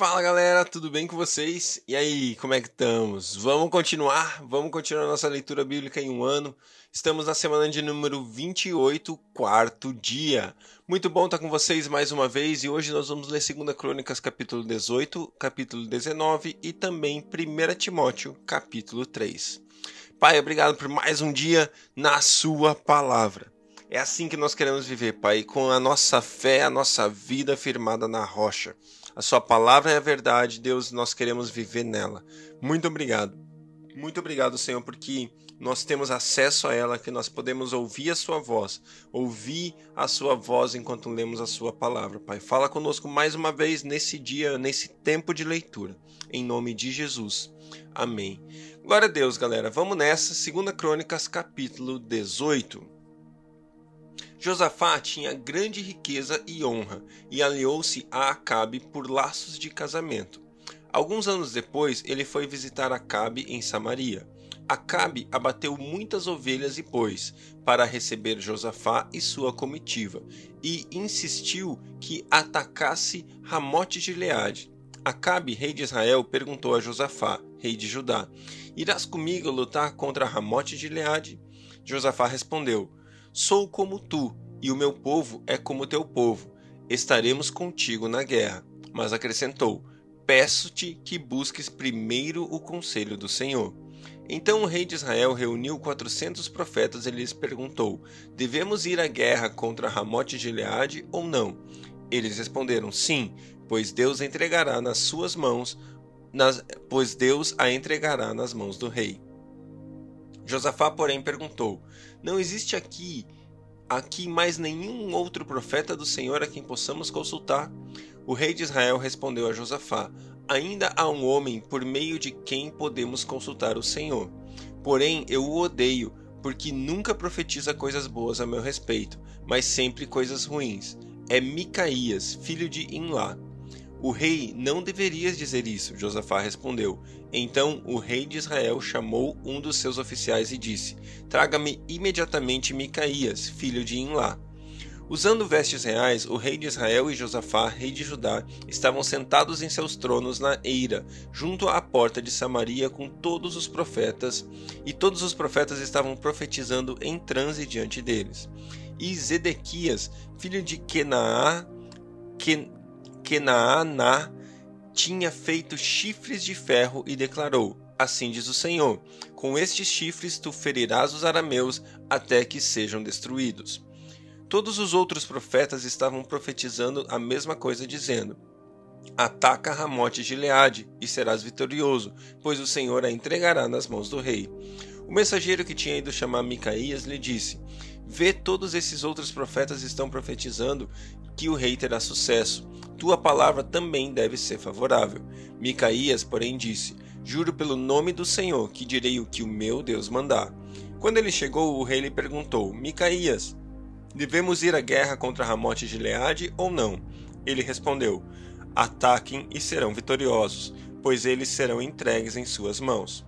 Fala galera, tudo bem com vocês? E aí, como é que estamos? Vamos continuar? Vamos continuar nossa leitura bíblica em um ano. Estamos na semana de número 28, quarto dia. Muito bom estar com vocês mais uma vez e hoje nós vamos ler 2 Crônicas capítulo 18, capítulo 19 e também 1 Timóteo capítulo 3. Pai, obrigado por mais um dia na sua palavra. É assim que nós queremos viver, Pai, com a nossa fé, a nossa vida firmada na rocha. A Sua palavra é a verdade, Deus, nós queremos viver nela. Muito obrigado. Muito obrigado, Senhor, porque nós temos acesso a ela, que nós podemos ouvir a Sua voz, ouvir a Sua voz enquanto lemos a Sua palavra. Pai, fala conosco mais uma vez nesse dia, nesse tempo de leitura. Em nome de Jesus. Amém. Glória a Deus, galera. Vamos nessa. 2 Crônicas, capítulo 18. Josafá tinha grande riqueza e honra e aliou-se a Acabe por laços de casamento. Alguns anos depois, ele foi visitar Acabe em Samaria. Acabe abateu muitas ovelhas e bois para receber Josafá e sua comitiva e insistiu que atacasse Ramote de Leade. Acabe, rei de Israel, perguntou a Josafá, rei de Judá: Irás comigo lutar contra Ramote de Leade? Josafá respondeu: Sou como tu, e o meu povo é como teu povo. Estaremos contigo na guerra. Mas acrescentou: Peço-te que busques primeiro o conselho do Senhor. Então o rei de Israel reuniu quatrocentos profetas e lhes perguntou: Devemos ir à guerra contra Ramote de Gileade ou não? Eles responderam: Sim, pois Deus entregará nas suas mãos, nas, pois Deus a entregará nas mãos do rei. Josafá, porém, perguntou: Não existe aqui aqui mais nenhum outro profeta do Senhor a quem possamos consultar? O rei de Israel respondeu a Josafá: Ainda há um homem por meio de quem podemos consultar o Senhor. Porém, eu o odeio, porque nunca profetiza coisas boas a meu respeito, mas sempre coisas ruins. É Micaías, filho de Inlá. O rei não deveria dizer isso, Josafá respondeu. Então o rei de Israel chamou um dos seus oficiais e disse: Traga-me imediatamente Micaías, filho de Inlá. Usando vestes reais, o rei de Israel e Josafá, rei de Judá, estavam sentados em seus tronos na eira, junto à porta de Samaria, com todos os profetas, e todos os profetas estavam profetizando em transe diante deles. E Zedequias, filho de Kenaá, Ken, Kenaaná tinha feito chifres de ferro e declarou: Assim diz o Senhor: Com estes chifres tu ferirás os arameus até que sejam destruídos. Todos os outros profetas estavam profetizando a mesma coisa, dizendo: Ataca Ramote Gileade e serás vitorioso, pois o Senhor a entregará nas mãos do rei. O mensageiro que tinha ido chamar Micaías lhe disse: Vê todos esses outros profetas estão profetizando que o rei terá sucesso. Tua palavra também deve ser favorável. Micaías, porém, disse: Juro pelo nome do Senhor que direi o que o meu Deus mandar. Quando ele chegou, o rei lhe perguntou: Micaías, devemos ir à guerra contra Ramote de Leade ou não? Ele respondeu: Ataquem e serão vitoriosos, pois eles serão entregues em suas mãos.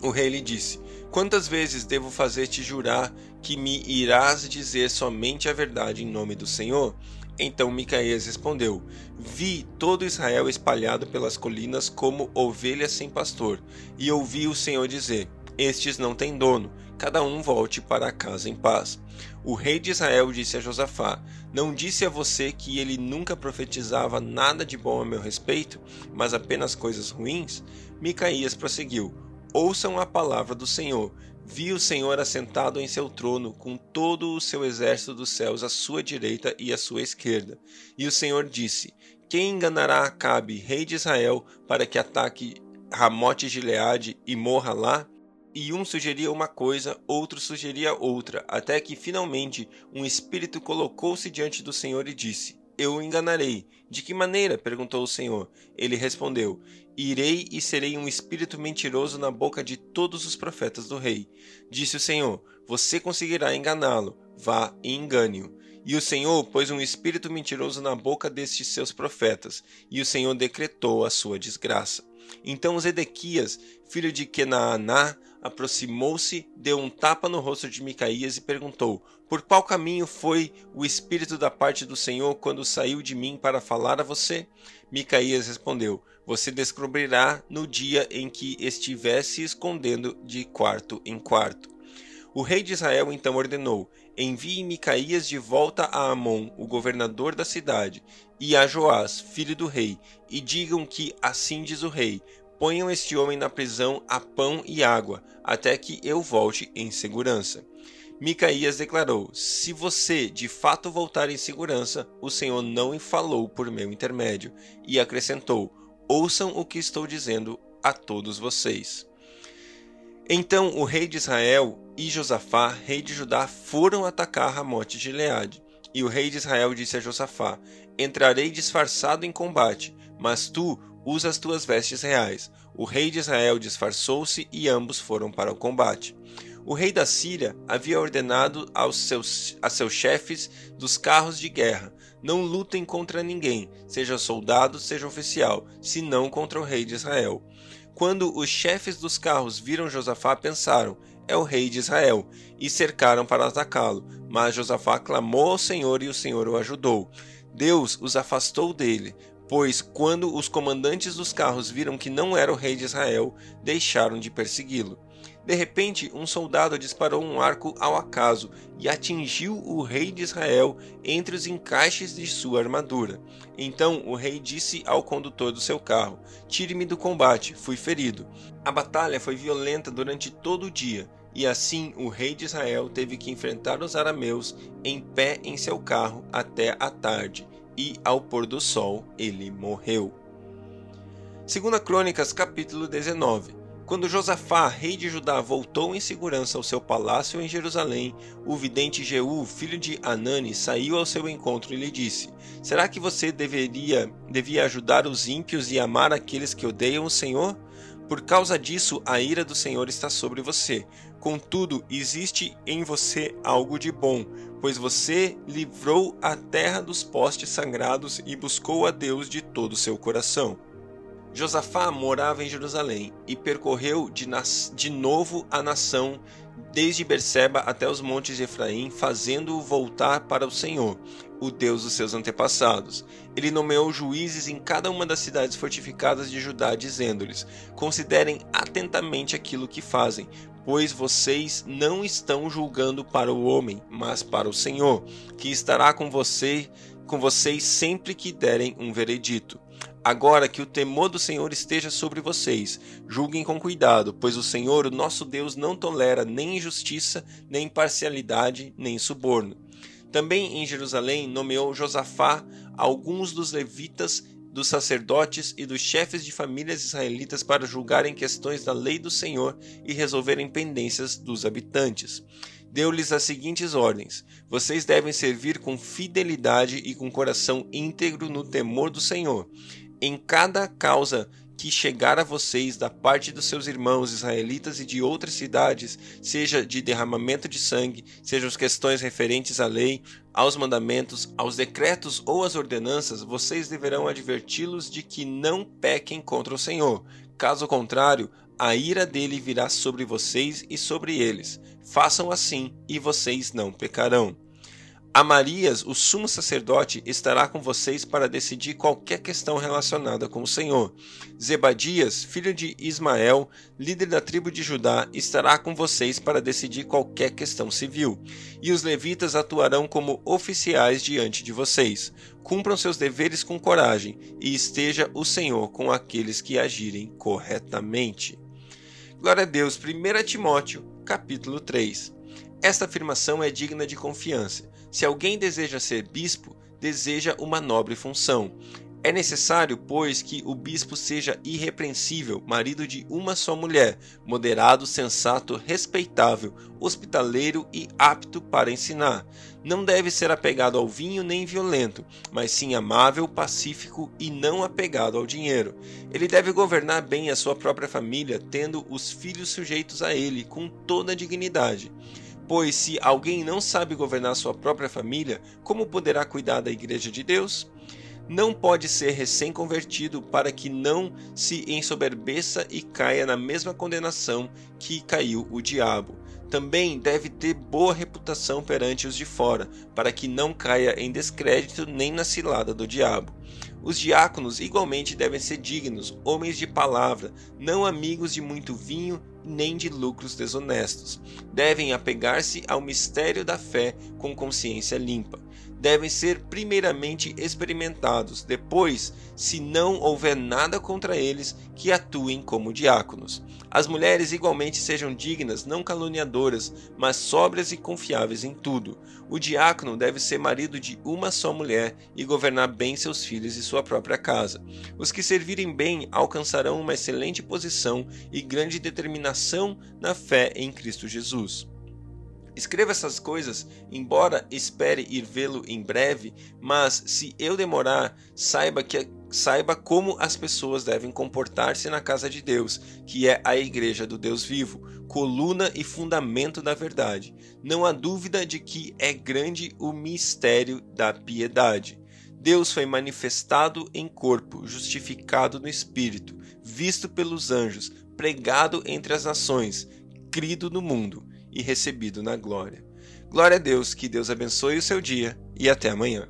O rei lhe disse: Quantas vezes devo fazer-te jurar que me irás dizer somente a verdade em nome do Senhor? Então Micaías respondeu: Vi todo Israel espalhado pelas colinas como ovelhas sem pastor, e ouvi o Senhor dizer: Estes não têm dono, cada um volte para casa em paz. O rei de Israel disse a Josafá: Não disse a você que ele nunca profetizava nada de bom a meu respeito, mas apenas coisas ruins? Micaías prosseguiu: Ouçam a palavra do Senhor. Vi o Senhor assentado em seu trono, com todo o seu exército dos céus à sua direita e à sua esquerda. E o Senhor disse: Quem enganará Acabe, rei de Israel, para que ataque Ramote Gileade e morra lá? E um sugeria uma coisa, outro sugeria outra, até que finalmente um espírito colocou-se diante do Senhor e disse: Eu o enganarei. De que maneira? perguntou o Senhor. Ele respondeu: Irei e serei um espírito mentiroso na boca de todos os profetas do rei. Disse o Senhor: Você conseguirá enganá-lo. Vá e engane-o. E o Senhor pôs um espírito mentiroso na boca destes seus profetas, e o Senhor decretou a sua desgraça. Então Zedequias, filho de Kenaaná, aproximou-se, deu um tapa no rosto de Micaías e perguntou: Por qual caminho foi o espírito da parte do Senhor quando saiu de mim para falar a você? Micaías respondeu: Você descobrirá no dia em que estiver se escondendo de quarto em quarto. O rei de Israel então ordenou: Envie Micaías de volta a Amon, o governador da cidade, e a Joás, filho do rei, e digam que assim diz o rei: Ponham este homem na prisão a pão e água, até que eu volte em segurança. Micaías declarou: Se você de fato voltar em segurança, o Senhor não falou por meu intermédio. E acrescentou: Ouçam o que estou dizendo a todos vocês. Então o rei de Israel e Josafá, rei de Judá, foram atacar Ramote de Leade. E o rei de Israel disse a Josafá: Entrarei disfarçado em combate, mas tu usa as tuas vestes reais. O rei de Israel disfarçou-se e ambos foram para o combate. O rei da Síria havia ordenado aos seus, a seus chefes dos carros de guerra: Não lutem contra ninguém, seja soldado, seja oficial, senão contra o rei de Israel. Quando os chefes dos carros viram Josafá, pensaram: É o rei de Israel, e cercaram para atacá-lo. Mas Josafá clamou ao Senhor e o Senhor o ajudou. Deus os afastou dele, pois quando os comandantes dos carros viram que não era o rei de Israel, deixaram de persegui-lo. De repente, um soldado disparou um arco ao acaso e atingiu o rei de Israel entre os encaixes de sua armadura. Então o rei disse ao condutor do seu carro: Tire-me do combate, fui ferido. A batalha foi violenta durante todo o dia, e assim o rei de Israel teve que enfrentar os arameus em pé em seu carro até a tarde e ao pôr do sol ele morreu. Segunda Crônicas, capítulo 19. Quando Josafá, rei de Judá, voltou em segurança ao seu palácio em Jerusalém, o vidente Jeú, filho de Anani, saiu ao seu encontro e lhe disse: Será que você deveria devia ajudar os ímpios e amar aqueles que odeiam o Senhor? Por causa disso, a ira do Senhor está sobre você. Contudo, existe em você algo de bom, pois você livrou a terra dos postes sagrados e buscou a Deus de todo o seu coração. Josafá morava em Jerusalém e percorreu de, de novo a nação desde Berseba até os montes de Efraim, fazendo-o voltar para o Senhor, o Deus dos seus antepassados. Ele nomeou juízes em cada uma das cidades fortificadas de Judá, dizendo-lhes: Considerem atentamente aquilo que fazem, pois vocês não estão julgando para o homem, mas para o Senhor, que estará com você, com vocês sempre que derem um veredito. Agora que o temor do Senhor esteja sobre vocês, julguem com cuidado, pois o Senhor, o nosso Deus, não tolera nem injustiça, nem parcialidade, nem suborno. Também em Jerusalém nomeou Josafá alguns dos levitas dos sacerdotes e dos chefes de famílias israelitas para julgarem questões da lei do Senhor e resolverem pendências dos habitantes. Deu-lhes as seguintes ordens: Vocês devem servir com fidelidade e com coração íntegro no temor do Senhor. Em cada causa que chegar a vocês da parte dos seus irmãos israelitas e de outras cidades, seja de derramamento de sangue, sejam as questões referentes à lei, aos mandamentos, aos decretos ou às ordenanças, vocês deverão adverti-los de que não pequem contra o Senhor. Caso contrário, a ira dele virá sobre vocês e sobre eles. Façam assim e vocês não pecarão. Amarias, o sumo sacerdote, estará com vocês para decidir qualquer questão relacionada com o Senhor. Zebadias, filho de Ismael, líder da tribo de Judá, estará com vocês para decidir qualquer questão civil. E os levitas atuarão como oficiais diante de vocês. Cumpram seus deveres com coragem, e esteja o Senhor com aqueles que agirem corretamente. Glória a Deus. 1 Timóteo, capítulo 3. Esta afirmação é digna de confiança. Se alguém deseja ser bispo, deseja uma nobre função. É necessário, pois, que o bispo seja irrepreensível, marido de uma só mulher, moderado, sensato, respeitável, hospitaleiro e apto para ensinar. Não deve ser apegado ao vinho nem violento, mas sim amável, pacífico e não apegado ao dinheiro. Ele deve governar bem a sua própria família, tendo os filhos sujeitos a ele com toda a dignidade Pois se alguém não sabe governar sua própria família, como poderá cuidar da igreja de Deus? Não pode ser recém-convertido para que não se ensoberbeça e caia na mesma condenação que caiu o diabo. Também deve ter boa reputação perante os de fora, para que não caia em descrédito nem na cilada do diabo. Os diáconos igualmente devem ser dignos, homens de palavra, não amigos de muito vinho nem de lucros desonestos. Devem apegar-se ao mistério da fé com consciência limpa devem ser primeiramente experimentados, depois, se não houver nada contra eles, que atuem como diáconos. As mulheres igualmente sejam dignas, não caluniadoras, mas sóbrias e confiáveis em tudo. O diácono deve ser marido de uma só mulher e governar bem seus filhos e sua própria casa. Os que servirem bem alcançarão uma excelente posição e grande determinação na fé em Cristo Jesus. Escreva essas coisas, embora espere ir vê-lo em breve, mas se eu demorar, saiba que saiba como as pessoas devem comportar-se na casa de Deus, que é a igreja do Deus vivo, coluna e fundamento da verdade. Não há dúvida de que é grande o mistério da piedade. Deus foi manifestado em corpo, justificado no espírito, visto pelos anjos, pregado entre as nações, crido no mundo e recebido na glória. Glória a Deus, que Deus abençoe o seu dia e até amanhã.